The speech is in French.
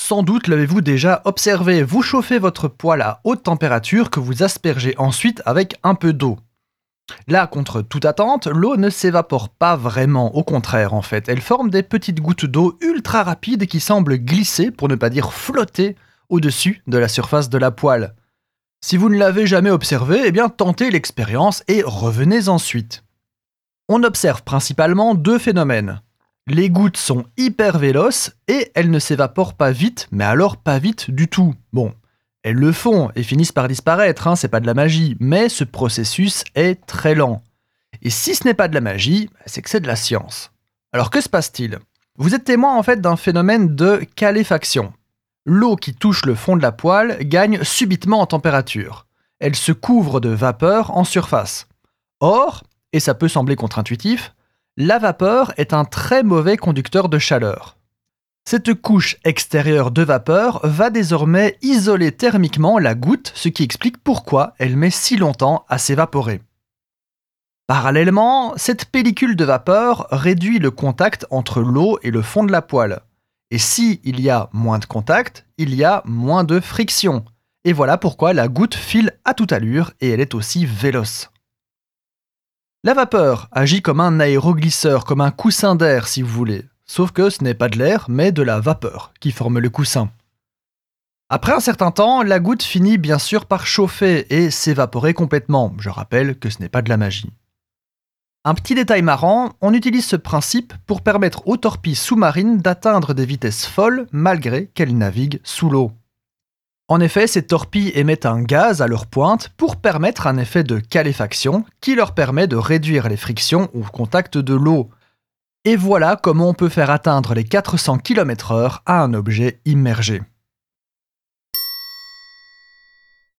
Sans doute l'avez-vous déjà observé, vous chauffez votre poêle à haute température que vous aspergez ensuite avec un peu d'eau. Là, contre toute attente, l'eau ne s'évapore pas vraiment, au contraire en fait, elle forme des petites gouttes d'eau ultra rapides qui semblent glisser, pour ne pas dire flotter, au-dessus de la surface de la poêle. Si vous ne l'avez jamais observé, eh bien tentez l'expérience et revenez ensuite. On observe principalement deux phénomènes. Les gouttes sont hyper véloces et elles ne s'évaporent pas vite, mais alors pas vite du tout. Bon, elles le font et finissent par disparaître, hein, c'est pas de la magie, mais ce processus est très lent. Et si ce n'est pas de la magie, c'est que c'est de la science. Alors que se passe-t-il? Vous êtes témoin en fait d'un phénomène de caléfaction l'eau qui touche le fond de la poêle gagne subitement en température. Elle se couvre de vapeur en surface. Or, et ça peut sembler contre-intuitif, la vapeur est un très mauvais conducteur de chaleur. Cette couche extérieure de vapeur va désormais isoler thermiquement la goutte, ce qui explique pourquoi elle met si longtemps à s'évaporer. Parallèlement, cette pellicule de vapeur réduit le contact entre l'eau et le fond de la poêle. Et si il y a moins de contact, il y a moins de friction. Et voilà pourquoi la goutte file à toute allure et elle est aussi véloce. La vapeur agit comme un aéroglisseur, comme un coussin d'air si vous voulez, sauf que ce n'est pas de l'air, mais de la vapeur qui forme le coussin. Après un certain temps, la goutte finit bien sûr par chauffer et s'évaporer complètement. Je rappelle que ce n'est pas de la magie. Un petit détail marrant, on utilise ce principe pour permettre aux torpilles sous-marines d'atteindre des vitesses folles malgré qu'elles naviguent sous l'eau. En effet, ces torpilles émettent un gaz à leur pointe pour permettre un effet de caléfaction qui leur permet de réduire les frictions au contact de l'eau. Et voilà comment on peut faire atteindre les 400 km/h à un objet immergé.